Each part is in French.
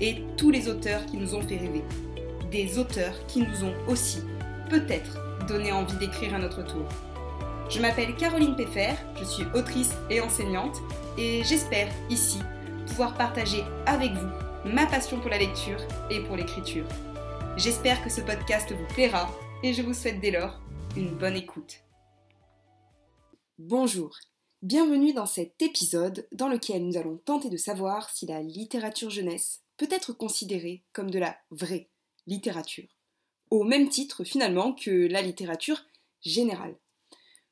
et tous les auteurs qui nous ont fait rêver. Des auteurs qui nous ont aussi, peut-être, donné envie d'écrire à notre tour. Je m'appelle Caroline Peffer, je suis autrice et enseignante, et j'espère ici pouvoir partager avec vous ma passion pour la lecture et pour l'écriture. J'espère que ce podcast vous plaira et je vous souhaite dès lors une bonne écoute. Bonjour, bienvenue dans cet épisode dans lequel nous allons tenter de savoir si la littérature jeunesse peut être considérée comme de la vraie littérature, au même titre finalement que la littérature générale.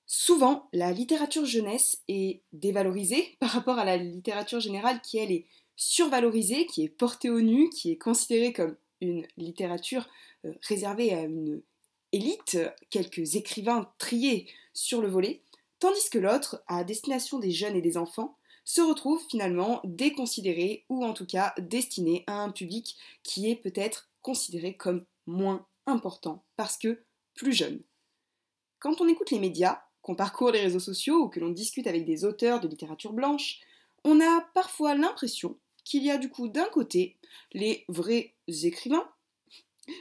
Souvent, la littérature jeunesse est dévalorisée par rapport à la littérature générale qui, elle, est survalorisée, qui est portée au nu, qui est considérée comme une littérature euh, réservée à une élite, quelques écrivains triés sur le volet, tandis que l'autre, à destination des jeunes et des enfants, se retrouve finalement déconsidéré ou en tout cas destiné à un public qui est peut-être considéré comme moins important parce que plus jeune. Quand on écoute les médias, qu'on parcourt les réseaux sociaux ou que l'on discute avec des auteurs de littérature blanche, on a parfois l'impression qu'il y a du coup d'un côté les vrais écrivains,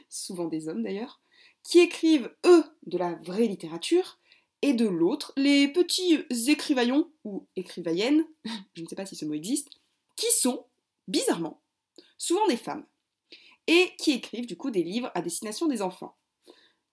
souvent des hommes d'ailleurs, qui écrivent eux de la vraie littérature, et de l'autre, les petits écrivaillons ou écrivayennes, je ne sais pas si ce mot existe, qui sont, bizarrement, souvent des femmes, et qui écrivent du coup des livres à destination des enfants.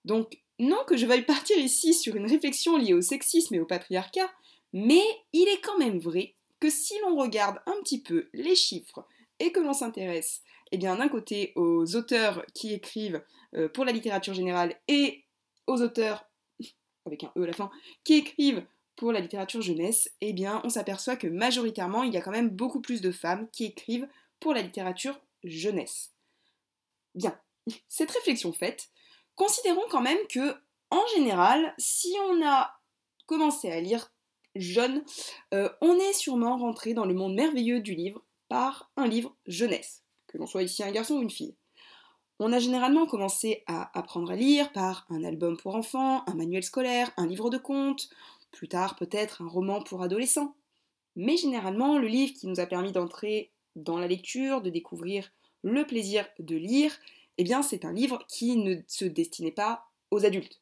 Donc, non que je veuille partir ici sur une réflexion liée au sexisme et au patriarcat, mais il est quand même vrai que si l'on regarde un petit peu les chiffres et que l'on s'intéresse, eh bien d'un côté aux auteurs qui écrivent euh, pour la littérature générale et aux auteurs avec un E à la fin, qui écrivent pour la littérature jeunesse, eh bien on s'aperçoit que majoritairement il y a quand même beaucoup plus de femmes qui écrivent pour la littérature jeunesse. Bien, cette réflexion faite, considérons quand même que, en général, si on a commencé à lire jeune, euh, on est sûrement rentré dans le monde merveilleux du livre par un livre jeunesse, que l'on soit ici un garçon ou une fille. On a généralement commencé à apprendre à lire par un album pour enfants, un manuel scolaire, un livre de contes, plus tard peut-être un roman pour adolescents. Mais généralement, le livre qui nous a permis d'entrer dans la lecture, de découvrir le plaisir de lire, eh bien c'est un livre qui ne se destinait pas aux adultes.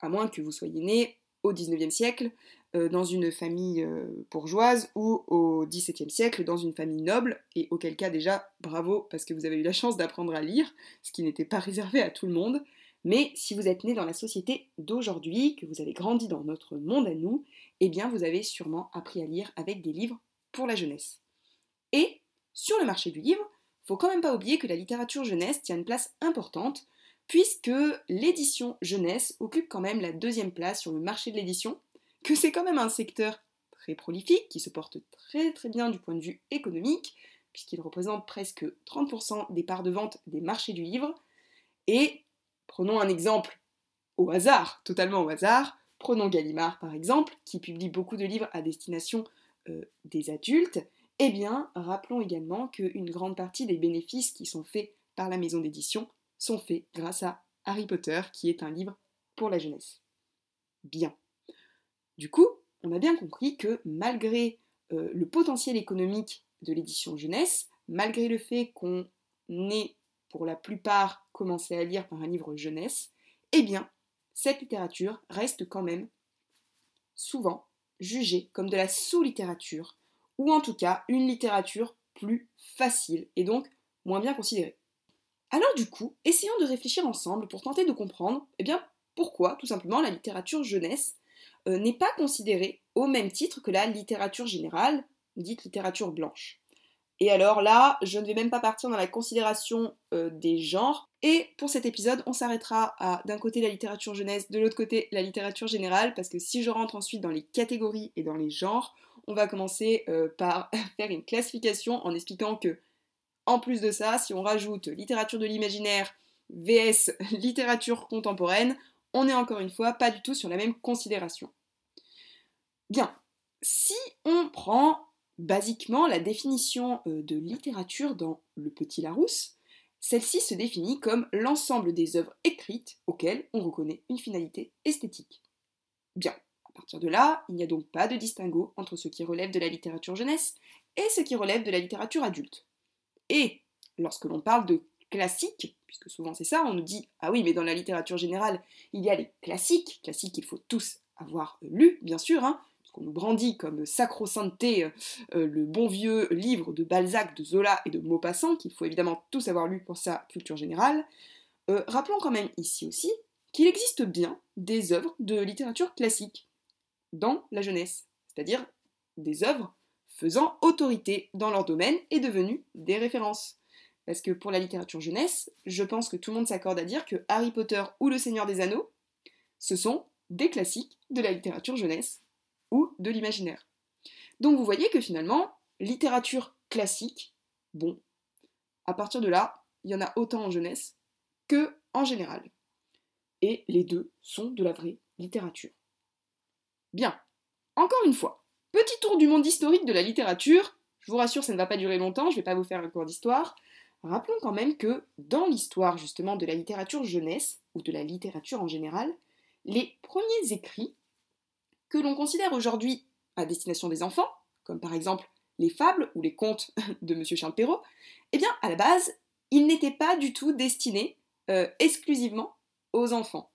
À moins que vous soyez né au 19e siècle, euh, dans une famille euh, bourgeoise ou au XVIIe siècle dans une famille noble, et auquel cas déjà bravo parce que vous avez eu la chance d'apprendre à lire, ce qui n'était pas réservé à tout le monde. Mais si vous êtes né dans la société d'aujourd'hui, que vous avez grandi dans notre monde à nous, eh bien vous avez sûrement appris à lire avec des livres pour la jeunesse. Et sur le marché du livre, faut quand même pas oublier que la littérature jeunesse tient une place importante, puisque l'édition jeunesse occupe quand même la deuxième place sur le marché de l'édition, que c'est quand même un secteur très prolifique, qui se porte très très bien du point de vue économique, puisqu'il représente presque 30% des parts de vente des marchés du livre. Et prenons un exemple au hasard, totalement au hasard, prenons Gallimard par exemple, qui publie beaucoup de livres à destination euh, des adultes. Eh bien, rappelons également qu'une grande partie des bénéfices qui sont faits par la maison d'édition sont faits grâce à Harry Potter, qui est un livre pour la jeunesse. Bien. Du coup, on a bien compris que malgré euh, le potentiel économique de l'édition jeunesse, malgré le fait qu'on ait pour la plupart commencé à lire par un livre jeunesse, eh bien, cette littérature reste quand même souvent jugée comme de la sous-littérature, ou en tout cas une littérature plus facile et donc moins bien considérée. Alors du coup, essayons de réfléchir ensemble pour tenter de comprendre eh bien, pourquoi tout simplement la littérature jeunesse euh, n'est pas considérée au même titre que la littérature générale, dite littérature blanche. Et alors là, je ne vais même pas partir dans la considération euh, des genres. Et pour cet épisode, on s'arrêtera à d'un côté la littérature jeunesse, de l'autre côté la littérature générale, parce que si je rentre ensuite dans les catégories et dans les genres, on va commencer euh, par faire une classification en expliquant que En plus de ça, si on rajoute littérature de l'imaginaire vs littérature contemporaine, on n'est encore une fois pas du tout sur la même considération. Bien, si on prend basiquement la définition euh, de littérature dans Le Petit Larousse, celle-ci se définit comme l'ensemble des œuvres écrites auxquelles on reconnaît une finalité esthétique. Bien, à partir de là, il n'y a donc pas de distinguo entre ce qui relève de la littérature jeunesse et ce qui relève de la littérature adulte. Et lorsque l'on parle de classique, puisque souvent c'est ça, on nous dit ah oui, mais dans la littérature générale, il y a les classiques, classiques qu'il faut tous avoir lus, bien sûr, hein, qu'on nous brandit comme sacro-sainteté euh, euh, le bon vieux livre de Balzac, de Zola et de Maupassant, qu'il faut évidemment tous avoir lu pour sa culture générale, euh, rappelons quand même ici aussi qu'il existe bien des œuvres de littérature classique dans la jeunesse, c'est-à-dire des œuvres faisant autorité dans leur domaine et devenues des références. Parce que pour la littérature jeunesse, je pense que tout le monde s'accorde à dire que Harry Potter ou Le Seigneur des Anneaux, ce sont des classiques de la littérature jeunesse ou de l'imaginaire. Donc vous voyez que finalement, littérature classique, bon, à partir de là, il y en a autant en jeunesse que en général. Et les deux sont de la vraie littérature. Bien, encore une fois, petit tour du monde historique de la littérature. Je vous rassure, ça ne va pas durer longtemps, je ne vais pas vous faire un cours d'histoire. Rappelons quand même que dans l'histoire justement de la littérature jeunesse, ou de la littérature en général, les premiers écrits que l'on considère aujourd'hui à destination des enfants, comme par exemple les fables ou les contes de M. Charles Perrault, eh bien, à la base, ils n'étaient pas du tout destinés euh, exclusivement aux enfants.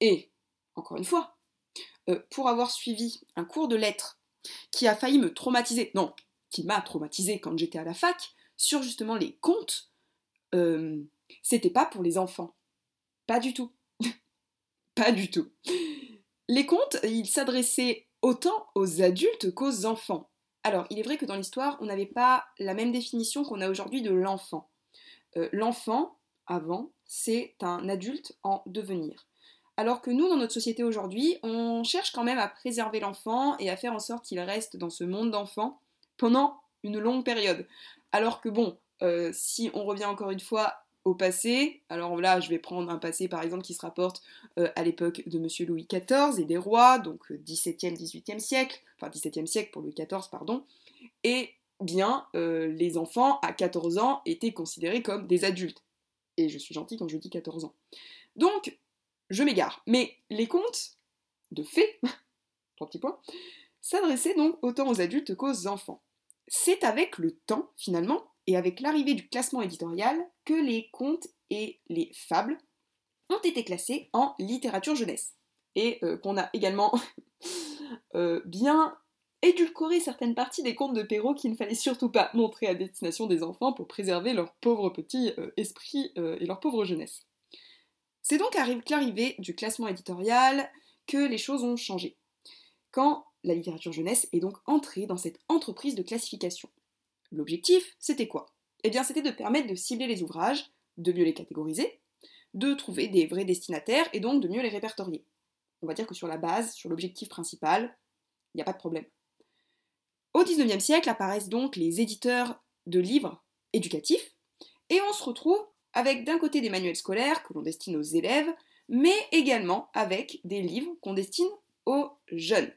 Et, encore une fois, euh, pour avoir suivi un cours de lettres qui a failli me traumatiser, non, qui m'a traumatisé quand j'étais à la fac, sur justement les contes, euh, c'était pas pour les enfants. Pas du tout. pas du tout. Les contes, ils s'adressaient autant aux adultes qu'aux enfants. Alors, il est vrai que dans l'histoire, on n'avait pas la même définition qu'on a aujourd'hui de l'enfant. Euh, l'enfant, avant, c'est un adulte en devenir. Alors que nous, dans notre société aujourd'hui, on cherche quand même à préserver l'enfant et à faire en sorte qu'il reste dans ce monde d'enfants pendant une longue période. Alors que bon, euh, si on revient encore une fois au passé. Alors là, je vais prendre un passé par exemple qui se rapporte euh, à l'époque de Monsieur Louis XIV et des rois, donc 17e, euh, 18e siècle, enfin 17e siècle pour Louis XIV, pardon. Et bien, les enfants à 14 ans étaient considérés comme des adultes. Et je suis gentil quand je dis 14 ans. Donc, je m'égare. Mais les contes de fées, trois petits points, s'adressaient donc autant aux adultes qu'aux enfants. C'est avec le temps, finalement, et avec l'arrivée du classement éditorial que les contes et les fables ont été classés en littérature jeunesse. Et euh, qu'on a également euh, bien édulcoré certaines parties des contes de Perrault qu'il ne fallait surtout pas montrer à destination des enfants pour préserver leur pauvre petit euh, esprit et leur pauvre jeunesse. C'est donc avec l'arrivée du classement éditorial que les choses ont changé. Quand la littérature jeunesse est donc entrée dans cette entreprise de classification. L'objectif, c'était quoi? Eh bien, c'était de permettre de cibler les ouvrages, de mieux les catégoriser, de trouver des vrais destinataires et donc de mieux les répertorier. On va dire que sur la base, sur l'objectif principal, il n'y a pas de problème. Au XIXe siècle apparaissent donc les éditeurs de livres éducatifs, et on se retrouve avec d'un côté des manuels scolaires que l'on destine aux élèves, mais également avec des livres qu'on destine aux jeunes.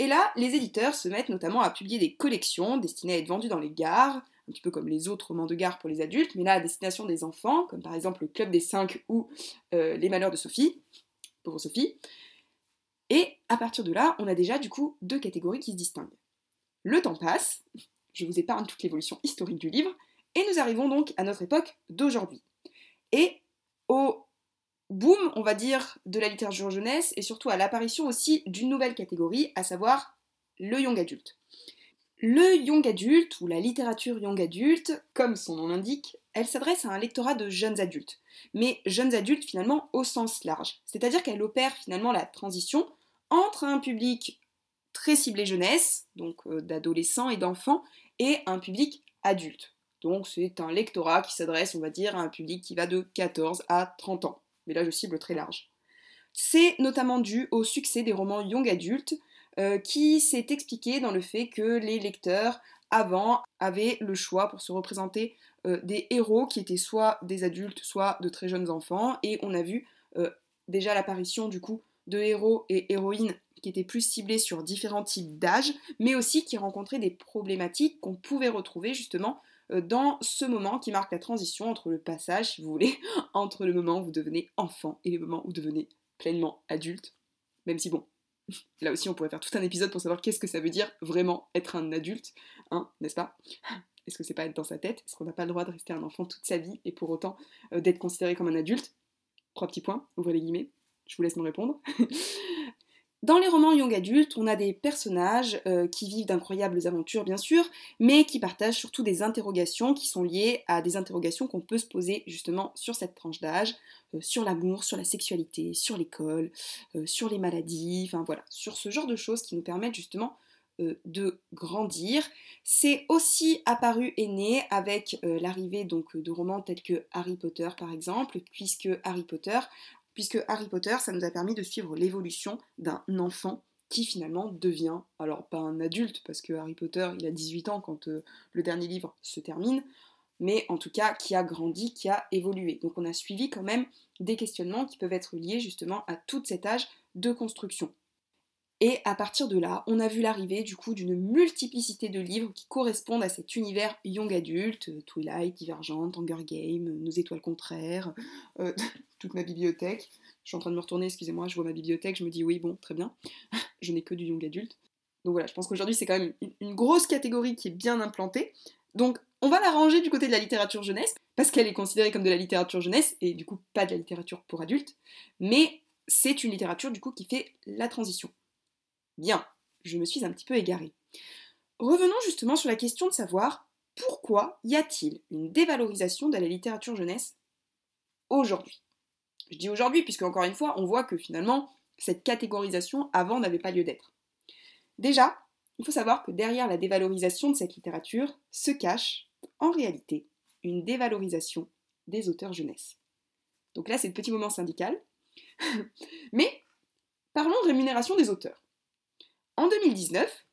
Et là, les éditeurs se mettent notamment à publier des collections destinées à être vendues dans les gares, un petit peu comme les autres romans de gare pour les adultes, mais là à destination des enfants, comme par exemple le Club des Cinq ou euh, Les Malheurs de Sophie, pour Sophie. Et à partir de là, on a déjà du coup deux catégories qui se distinguent. Le temps passe, je vous épargne toute l'évolution historique du livre, et nous arrivons donc à notre époque d'aujourd'hui. Et au boom, on va dire, de la littérature jeunesse et surtout à l'apparition aussi d'une nouvelle catégorie, à savoir le young adulte. Le young adulte ou la littérature young adulte, comme son nom l'indique, elle s'adresse à un lectorat de jeunes adultes, mais jeunes adultes finalement au sens large, c'est-à-dire qu'elle opère finalement la transition entre un public très ciblé jeunesse, donc euh, d'adolescents et d'enfants, et un public adulte. Donc c'est un lectorat qui s'adresse, on va dire, à un public qui va de 14 à 30 ans mais là je cible très large. C'est notamment dû au succès des romans young adultes, euh, qui s'est expliqué dans le fait que les lecteurs avant avaient le choix pour se représenter des héros qui étaient soit des adultes, soit de très jeunes enfants, et on a vu déjà l'apparition du coup de héros et héroïnes qui étaient plus ciblés sur différents types d'âge, mais aussi qui rencontraient des problématiques qu'on pouvait retrouver justement euh, dans ce moment qui marque la transition entre le passage, si vous voulez, entre le moment où vous devenez enfant et le moment où vous devenez pleinement adulte. Même si bon, là aussi on pourrait faire tout un épisode pour savoir qu'est-ce que ça veut dire vraiment être un adulte, hein, n'est-ce pas? Est-ce que c'est pas être dans sa tête? Est-ce qu'on n'a pas le droit de rester un enfant toute sa vie et pour autant euh, d'être considéré comme un adulte? Trois petits points, ouvrez les guillemets, je vous laisse me répondre. Dans les romans young adultes, on a des personnages euh, qui vivent d'incroyables aventures, bien sûr, mais qui partagent surtout des interrogations qui sont liées à des interrogations qu'on peut se poser justement sur cette tranche d'âge, euh, sur l'amour, sur la sexualité, sur l'école, euh, sur les maladies, enfin voilà, sur ce genre de choses qui nous permettent justement de grandir. C'est aussi apparu et né avec l'arrivée donc de romans tels que Harry Potter par exemple, puisque Harry Potter puisque Harry Potter, ça nous a permis de suivre l'évolution d'un enfant qui finalement devient, alors pas un adulte, parce que Harry Potter, il a 18 ans quand euh, le dernier livre se termine, mais en tout cas qui a grandi, qui a évolué. Donc on a suivi quand même des questionnements qui peuvent être liés justement à tout cet âge de construction. Et à partir de là, on a vu l'arrivée du coup d'une multiplicité de livres qui correspondent à cet univers young adulte, euh, Twilight, Divergent, Hunger Games, Nos étoiles contraires, euh, toute ma bibliothèque. Je suis en train de me retourner, excusez-moi, je vois ma bibliothèque, je me dis oui, bon, très bien, je n'ai que du young adulte. Donc voilà, je pense qu'aujourd'hui c'est quand même une grosse catégorie qui est bien implantée. Donc on va la ranger du côté de la littérature jeunesse, parce qu'elle est considérée comme de la littérature jeunesse, et du coup pas de la littérature pour adultes, mais c'est une littérature du coup qui fait la transition. Bien, je me suis un petit peu égarée. Revenons justement sur la question de savoir pourquoi y a-t-il une dévalorisation de la littérature jeunesse aujourd'hui? Je dis aujourd'hui puisque encore une fois, on voit que finalement, cette catégorisation avant n'avait pas lieu d'être. Déjà, il faut savoir que derrière la dévalorisation de cette littérature se cache, en réalité, une dévalorisation des auteurs jeunesse. Donc là, c'est le petit moment syndical. Mais parlons de rémunération des auteurs. En 2019,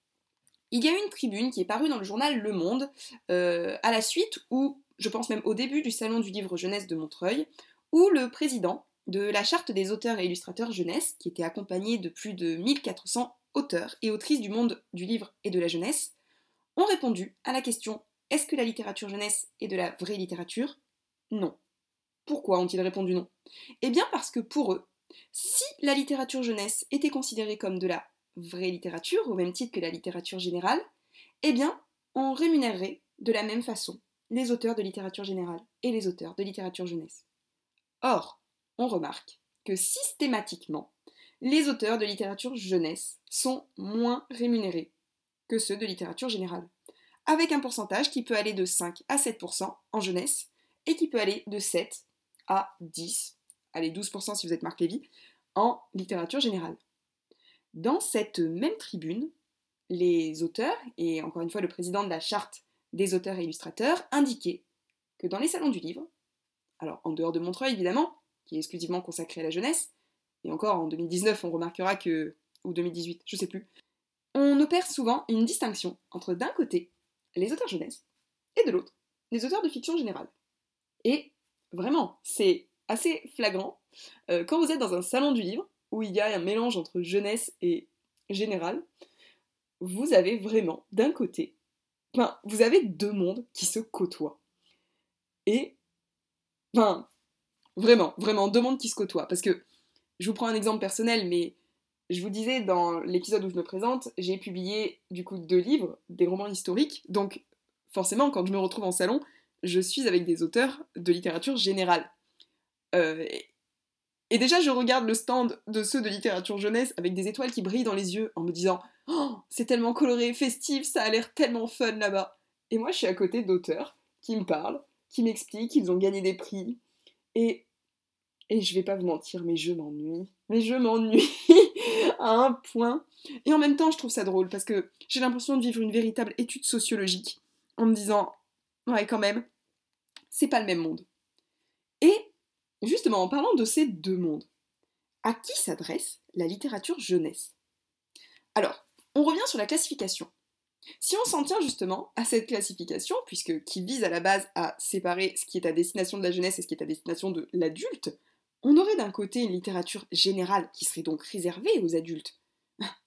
il y a eu une tribune qui est parue dans le journal Le Monde, euh, à la suite, ou je pense même au début du Salon du livre jeunesse de Montreuil, où le président de la charte des auteurs et illustrateurs jeunesse, qui était accompagné de plus de 1400 auteurs et autrices du monde du livre et de la jeunesse, ont répondu à la question est-ce que la littérature jeunesse est de la vraie littérature? Non. Pourquoi ont-ils répondu non? Eh bien parce que pour eux, si la littérature jeunesse était considérée comme de la vraie littérature, au même titre que la littérature générale, eh bien, on rémunérerait de la même façon les auteurs de littérature générale et les auteurs de littérature jeunesse. Or, on remarque que systématiquement, les auteurs de littérature jeunesse sont moins rémunérés que ceux de littérature générale, avec un pourcentage qui peut aller de 5 à 7% en jeunesse et qui peut aller de 7 à 10, allez 12% si vous êtes Marc Lévy, en littérature générale. Dans cette même tribune, les auteurs, et encore une fois le président de la charte des auteurs et illustrateurs, indiquaient que dans les salons du livre, alors en dehors de Montreuil évidemment, qui est exclusivement consacré à la jeunesse, et encore en 2019 on remarquera que, ou 2018, je sais plus, on opère souvent une distinction entre d'un côté les auteurs jeunesse et de l'autre les auteurs de fiction générale. Et vraiment, c'est assez flagrant euh, quand vous êtes dans un salon du livre où il y a un mélange entre jeunesse et général, vous avez vraiment, d'un côté, vous avez deux mondes qui se côtoient. Et, enfin, vraiment, vraiment, deux mondes qui se côtoient. Parce que, je vous prends un exemple personnel, mais je vous disais dans l'épisode où je me présente, j'ai publié du coup deux livres, des romans historiques, donc forcément, quand je me retrouve en salon, je suis avec des auteurs de littérature générale. Euh, et déjà, je regarde le stand de ceux de littérature jeunesse avec des étoiles qui brillent dans les yeux en me disant Oh, c'est tellement coloré, festif, ça a l'air tellement fun là-bas. Et moi, je suis à côté d'auteurs qui me parlent, qui m'expliquent qu'ils ont gagné des prix. Et. Et je vais pas vous mentir, mais je m'ennuie. Mais je m'ennuie à un point. Et en même temps, je trouve ça drôle parce que j'ai l'impression de vivre une véritable étude sociologique en me disant Ouais, quand même, c'est pas le même monde. Justement, en parlant de ces deux mondes, à qui s'adresse la littérature jeunesse? Alors, on revient sur la classification. Si on s'en tient justement à cette classification, puisque qui vise à la base à séparer ce qui est à destination de la jeunesse et ce qui est à destination de l'adulte, on aurait d'un côté une littérature générale qui serait donc réservée aux adultes,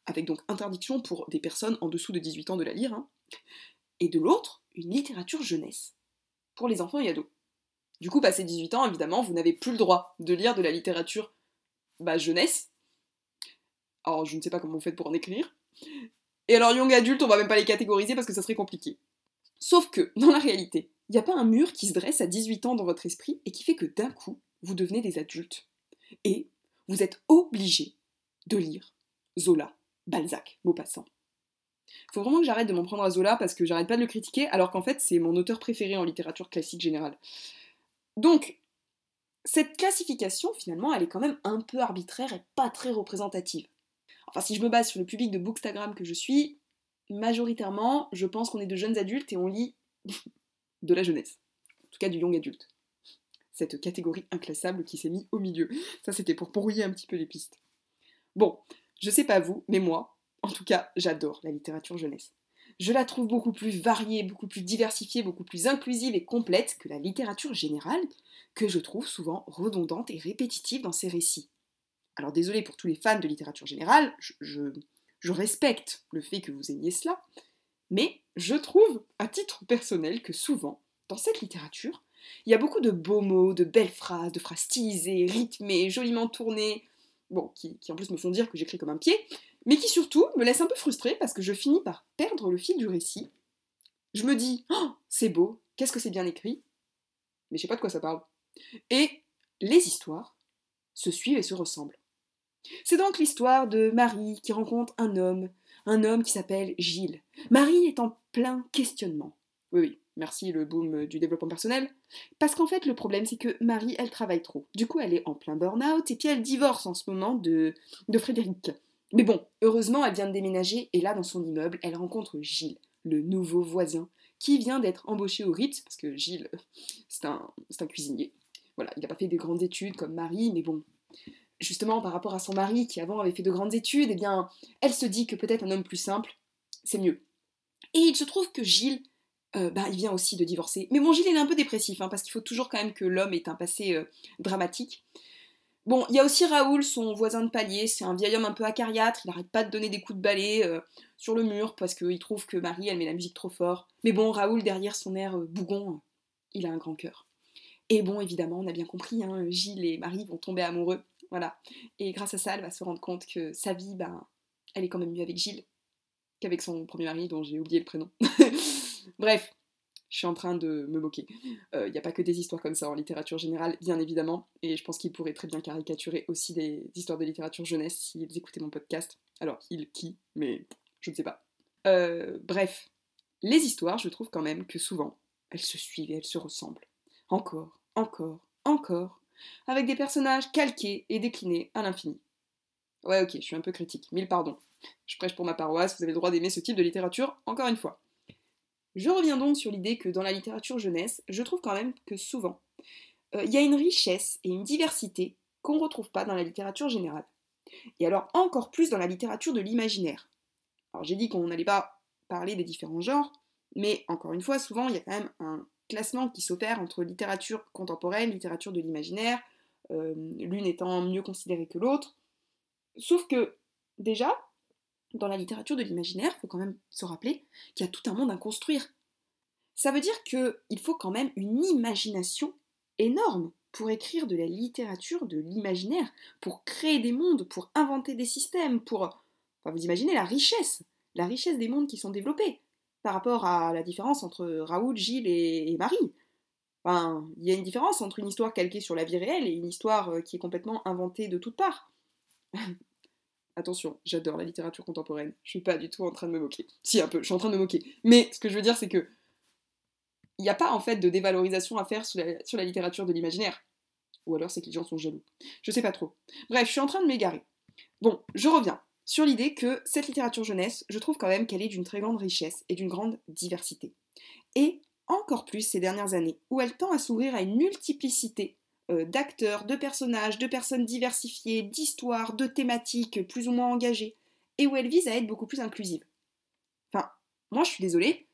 avec donc interdiction pour des personnes en dessous de 18 ans de la lire, hein, et de l'autre, une littérature jeunesse, pour les enfants et ados. Du coup, passé 18 ans, évidemment, vous n'avez plus le droit de lire de la littérature bah, jeunesse. Alors, je ne sais pas comment vous faites pour en écrire. Et alors, young adulte, on va même pas les catégoriser parce que ça serait compliqué. Sauf que, dans la réalité, il n'y a pas un mur qui se dresse à 18 ans dans votre esprit et qui fait que d'un coup, vous devenez des adultes. Et vous êtes obligé de lire Zola, Balzac, Maupassant. Faut vraiment que j'arrête de m'en prendre à Zola parce que j'arrête pas de le critiquer, alors qu'en fait c'est mon auteur préféré en littérature classique générale. Donc, cette classification, finalement, elle est quand même un peu arbitraire et pas très représentative. Enfin, si je me base sur le public de Bookstagram que je suis, majoritairement, je pense qu'on est de jeunes adultes et on lit de la jeunesse. En tout cas, du young adulte. Cette catégorie inclassable qui s'est mise au milieu. Ça, c'était pour brouiller un petit peu les pistes. Bon, je sais pas vous, mais moi, en tout cas, j'adore la littérature jeunesse. Je la trouve beaucoup plus variée, beaucoup plus diversifiée, beaucoup plus inclusive et complète que la littérature générale, que je trouve souvent redondante et répétitive dans ses récits. Alors désolé pour tous les fans de littérature générale, je, je respecte le fait que vous aimiez cela, mais je trouve, à titre personnel, que souvent, dans cette littérature, il y a beaucoup de beaux mots, de belles phrases, de phrases stylisées, rythmées, joliment tournées, bon, qui, en plus me font dire que j'écris comme un pied, mais qui surtout me laissent un peu frustrée parce que je finis par perdre le fil du récit. Je me dis, oh, c'est beau, qu'est-ce que c'est bien écrit, mais je sais pas de quoi ça parle. Et les histoires se suivent et se ressemblent. C'est donc l'histoire de Marie qui rencontre un homme, un homme qui s'appelle Gilles. Marie est en plein questionnement. Oui, oui, merci le boom du développement personnel. Parce qu'en fait, le problème, c'est que Marie, elle travaille trop. Du coup, elle est en plein burn-out et puis elle divorce en ce moment de, de Frédéric. Mais bon, heureusement, elle vient de déménager et là, dans son immeuble, elle rencontre Gilles, le nouveau voisin, qui vient d'être embauché au Ritz, parce que Gilles, c'est un, cuisinier. Voilà, il n'a pas fait des grandes études comme Marie, mais bon, justement par rapport à son mari qui avant avait fait de grandes études, eh bien, elle se dit que peut-être un homme plus simple, c'est mieux. Et il se trouve que Gilles, euh, bah, il vient aussi de divorcer. Mais bon, Gilles, il est un peu dépressif, hein, parce qu'il faut toujours quand même que l'homme ait un passé euh, dramatique. Bon, il y a aussi Raoul, son voisin de palier, c'est un vieil homme un peu acariâtre, il n'arrête pas de donner des coups de balai euh, sur le mur parce qu'il trouve que Marie, elle met la musique trop fort. Mais bon, Raoul, derrière son air bougon, il a un grand cœur. Et bon, évidemment, on a bien compris, hein, Gilles et Marie vont tomber amoureux. Voilà. Et grâce à ça, elle va se rendre compte que sa vie, ben, elle est quand même mieux avec Gilles qu'avec son premier mari dont j'ai oublié le prénom. Bref, je suis en train de me moquer. Il euh, n'y a pas que des histoires comme ça en littérature générale, bien évidemment, et je pense qu'il pourrait très bien caricaturer aussi des histoires de littérature jeunesse s'ils écoutaient mon podcast. Alors, il, qui, mais je ne sais pas. Euh, bref, les histoires, je trouve quand même que souvent, elles se suivent et elles se ressemblent. Encore, encore, encore, avec des personnages calqués et déclinés à l'infini. Ouais, ok, je suis un peu critique, mille pardons. Je prêche pour ma paroisse, vous avez le droit d'aimer ce type de littérature, encore une fois. Je reviens donc sur l'idée que dans la littérature jeunesse, je trouve quand même que souvent, euh, il y a une richesse et une diversité qu'on ne retrouve pas dans la littérature générale. Et alors encore plus dans la littérature de l'imaginaire. Alors j'ai dit qu'on n'allait pas parler des différents genres, mais encore une fois, souvent il y a quand même un classement qui s'opère entre littérature contemporaine, littérature de l'imaginaire, euh, l'une étant mieux considérée que l'autre. Sauf que, déjà, dans la littérature de l'imaginaire, il faut quand même se rappeler qu'il y a tout un monde à construire. Ça veut dire qu'il faut quand même une imagination énorme pour écrire de la littérature de l'imaginaire, pour créer des mondes, pour inventer des systèmes, pour... Enfin, vous imaginez la richesse, la richesse des mondes qui sont développés par rapport à la différence entre Raoul, Gilles et, Marie. Enfin, il y a une différence entre une histoire calquée sur la vie réelle et une histoire euh, qui est complètement inventée de toutes parts. Attention, j'adore la littérature contemporaine. Je suis pas du tout en train de me moquer. Si, un peu, je suis en train de me moquer. Mais ce que je veux dire, c'est que il n'y a pas en fait de dévalorisation à faire sur la, littérature de l'imaginaire. Ou alors c'est que les gens sont jaloux. Je sais pas trop. Bref, je suis en train de m'égarer. Bon, je reviens sur l'idée que cette littérature jeunesse, je trouve quand même qu'elle est d'une très grande richesse et d'une grande diversité. Et encore plus ces dernières années, où elle tend à s'ouvrir à une multiplicité d'acteurs, de personnages, de personnes diversifiées, d'histoires, de thématiques plus ou moins engagées, et où elle vise à être beaucoup plus inclusive. Enfin, moi je suis désolée,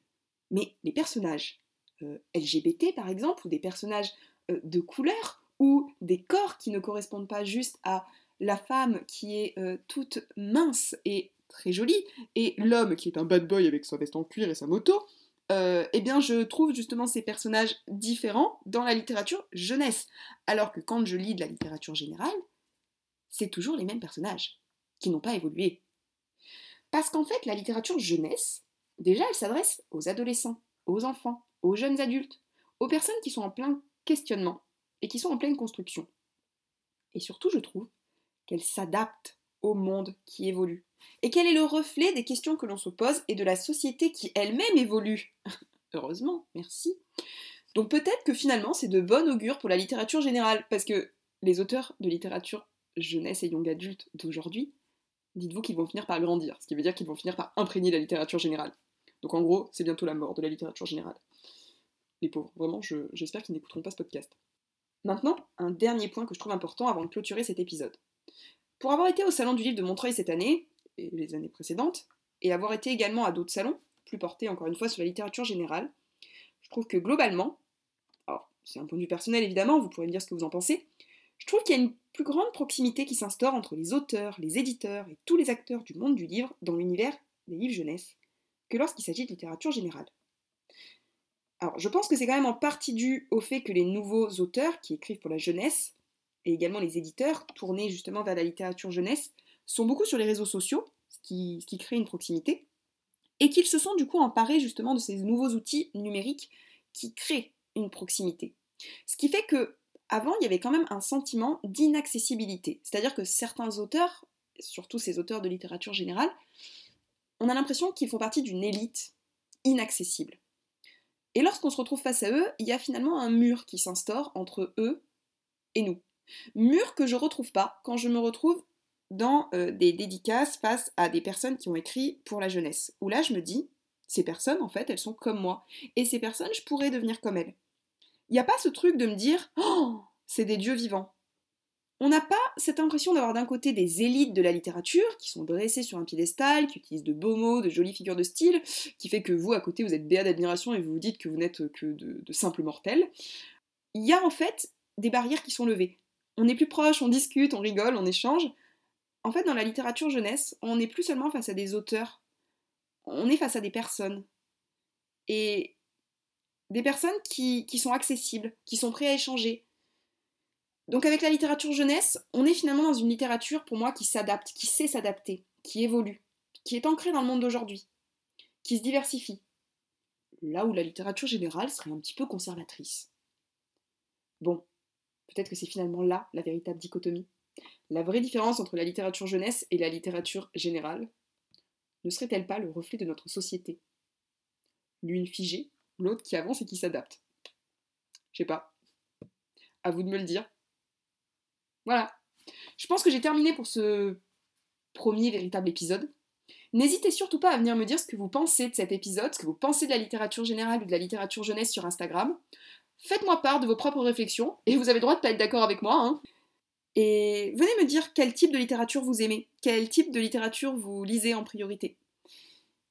mais les personnages euh, LGBT par exemple, ou des personnages euh, de couleur, ou des corps qui ne correspondent pas juste à la femme qui est euh, toute mince et très jolie, et l'homme qui est un bad boy avec sa veste en cuir et sa moto, eh bien je trouve justement ces personnages différents dans la littérature jeunesse. Alors que quand je lis de la littérature générale, c'est toujours les mêmes personnages, qui n'ont pas évolué. Parce qu'en fait, la littérature jeunesse, déjà, elle s'adresse aux adolescents, aux enfants, aux jeunes adultes, aux personnes qui sont en plein questionnement et qui sont en pleine construction. Et surtout, je trouve qu'elle s'adapte au monde qui évolue et qu'elle est le reflet des questions que l'on se pose et de la société qui elle-même évolue? Heureusement, merci. Donc peut-être que finalement c'est de bon augure pour la littérature générale, parce que les auteurs de littérature jeunesse et young adulte d'aujourd'hui, dites-vous qu'ils vont finir par grandir, ce qui veut dire qu'ils vont finir par imprégner la littérature générale. Donc en gros, c'est bientôt la mort de la littérature générale. Les pauvres, vraiment, j'espère qu'ils n'écouteront pas ce podcast. Maintenant, un dernier point que je trouve important avant de clôturer cet épisode. Pour avoir été au Salon du Livre de Montreuil cette année, les années précédentes, et avoir été également à d'autres salons, plus portés encore une fois sur la littérature générale, je trouve que globalement, alors c'est un point de vue personnel évidemment, vous pourrez me dire ce que vous en pensez, je trouve qu'il y a une plus grande proximité qui s'instaure entre les auteurs, les éditeurs et tous les acteurs du monde du livre dans l'univers des livres jeunesse que lorsqu'il s'agit de littérature générale. Alors, je pense que c'est quand même en partie dû au fait que les nouveaux auteurs qui écrivent pour la jeunesse, et également les éditeurs tournés justement vers la littérature jeunesse, sont beaucoup sur les réseaux sociaux, ce qui, crée une proximité, et qu'ils se sont du coup emparés justement de ces nouveaux outils numériques qui créent une proximité. Ce qui fait que avant, il y avait quand même un sentiment d'inaccessibilité. C'est-à-dire que certains auteurs, surtout ces auteurs de littérature générale, on a l'impression qu'ils font partie d'une élite inaccessible. Et lorsqu'on se retrouve face à eux, il y a finalement un mur qui s'instaure entre eux et nous. Mur que je ne retrouve pas quand je me retrouve dans euh, des dédicaces face à des personnes qui ont écrit pour la jeunesse. Où là, je me dis, ces personnes, en fait, elles sont comme moi. Et ces personnes, je pourrais devenir comme elles. Il n'y a pas ce truc de me dire Oh, c'est des dieux vivants. On n'a pas cette impression d'avoir d'un côté des élites de la littérature qui sont dressées sur un piédestal, qui utilisent de beaux mots, de jolies figures de style, qui fait que vous, à côté, vous êtes béat d'admiration et vous vous dites que vous n'êtes que de, de simples mortels. Il y a en fait des barrières qui sont levées. On est plus proche, on discute, on rigole, on échange. En fait, dans la littérature jeunesse, on n'est plus seulement face à des auteurs, on est face à des personnes. Et des personnes qui, sont accessibles, qui sont prêtes à échanger. Donc avec la littérature jeunesse, on est finalement dans une littérature pour moi qui s'adapte, qui sait s'adapter, qui évolue, qui est ancrée dans le monde d'aujourd'hui, qui se diversifie. Là où la littérature générale serait un petit peu conservatrice. Bon, peut-être que c'est finalement là la véritable dichotomie. La vraie différence entre la littérature jeunesse et la littérature générale ne serait-elle pas le reflet de notre société? L'une figée, l'autre qui avance et qui s'adapte. Je sais pas. À vous de me le dire. Voilà. Je pense que j'ai terminé pour ce premier véritable épisode. N'hésitez surtout pas à venir me dire ce que vous pensez de cet épisode, ce que vous pensez de la littérature générale ou de la littérature jeunesse sur Instagram. Faites-moi part de vos propres réflexions, et vous avez le droit de pas être d'accord avec moi. Hein. Et venez me dire quel type de littérature vous aimez, quel type de littérature vous lisez en priorité.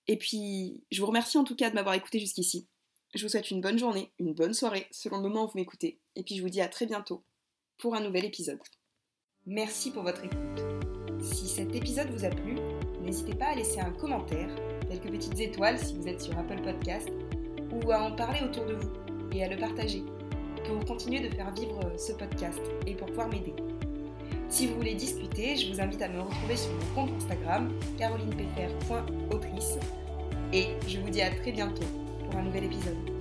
Et puis, je vous remercie en tout cas de m'avoir écouté jusqu'ici. Je vous souhaite une bonne journée, une bonne soirée, selon le moment où vous m'écoutez. Et puis je vous dis à très bientôt pour un nouvel épisode. Merci pour votre écoute. Si cet épisode vous a plu, n'hésitez pas à laisser un commentaire, quelques petites étoiles si vous êtes sur Apple Podcast, ou à en parler autour de vous et à le partager pour continuer de faire vivre ce podcast et pour pouvoir m'aider. Si vous voulez discuter, je vous invite à me retrouver sur mon compte Instagram carolinepfr.autrice et je vous dis à très bientôt un nouvel épisode.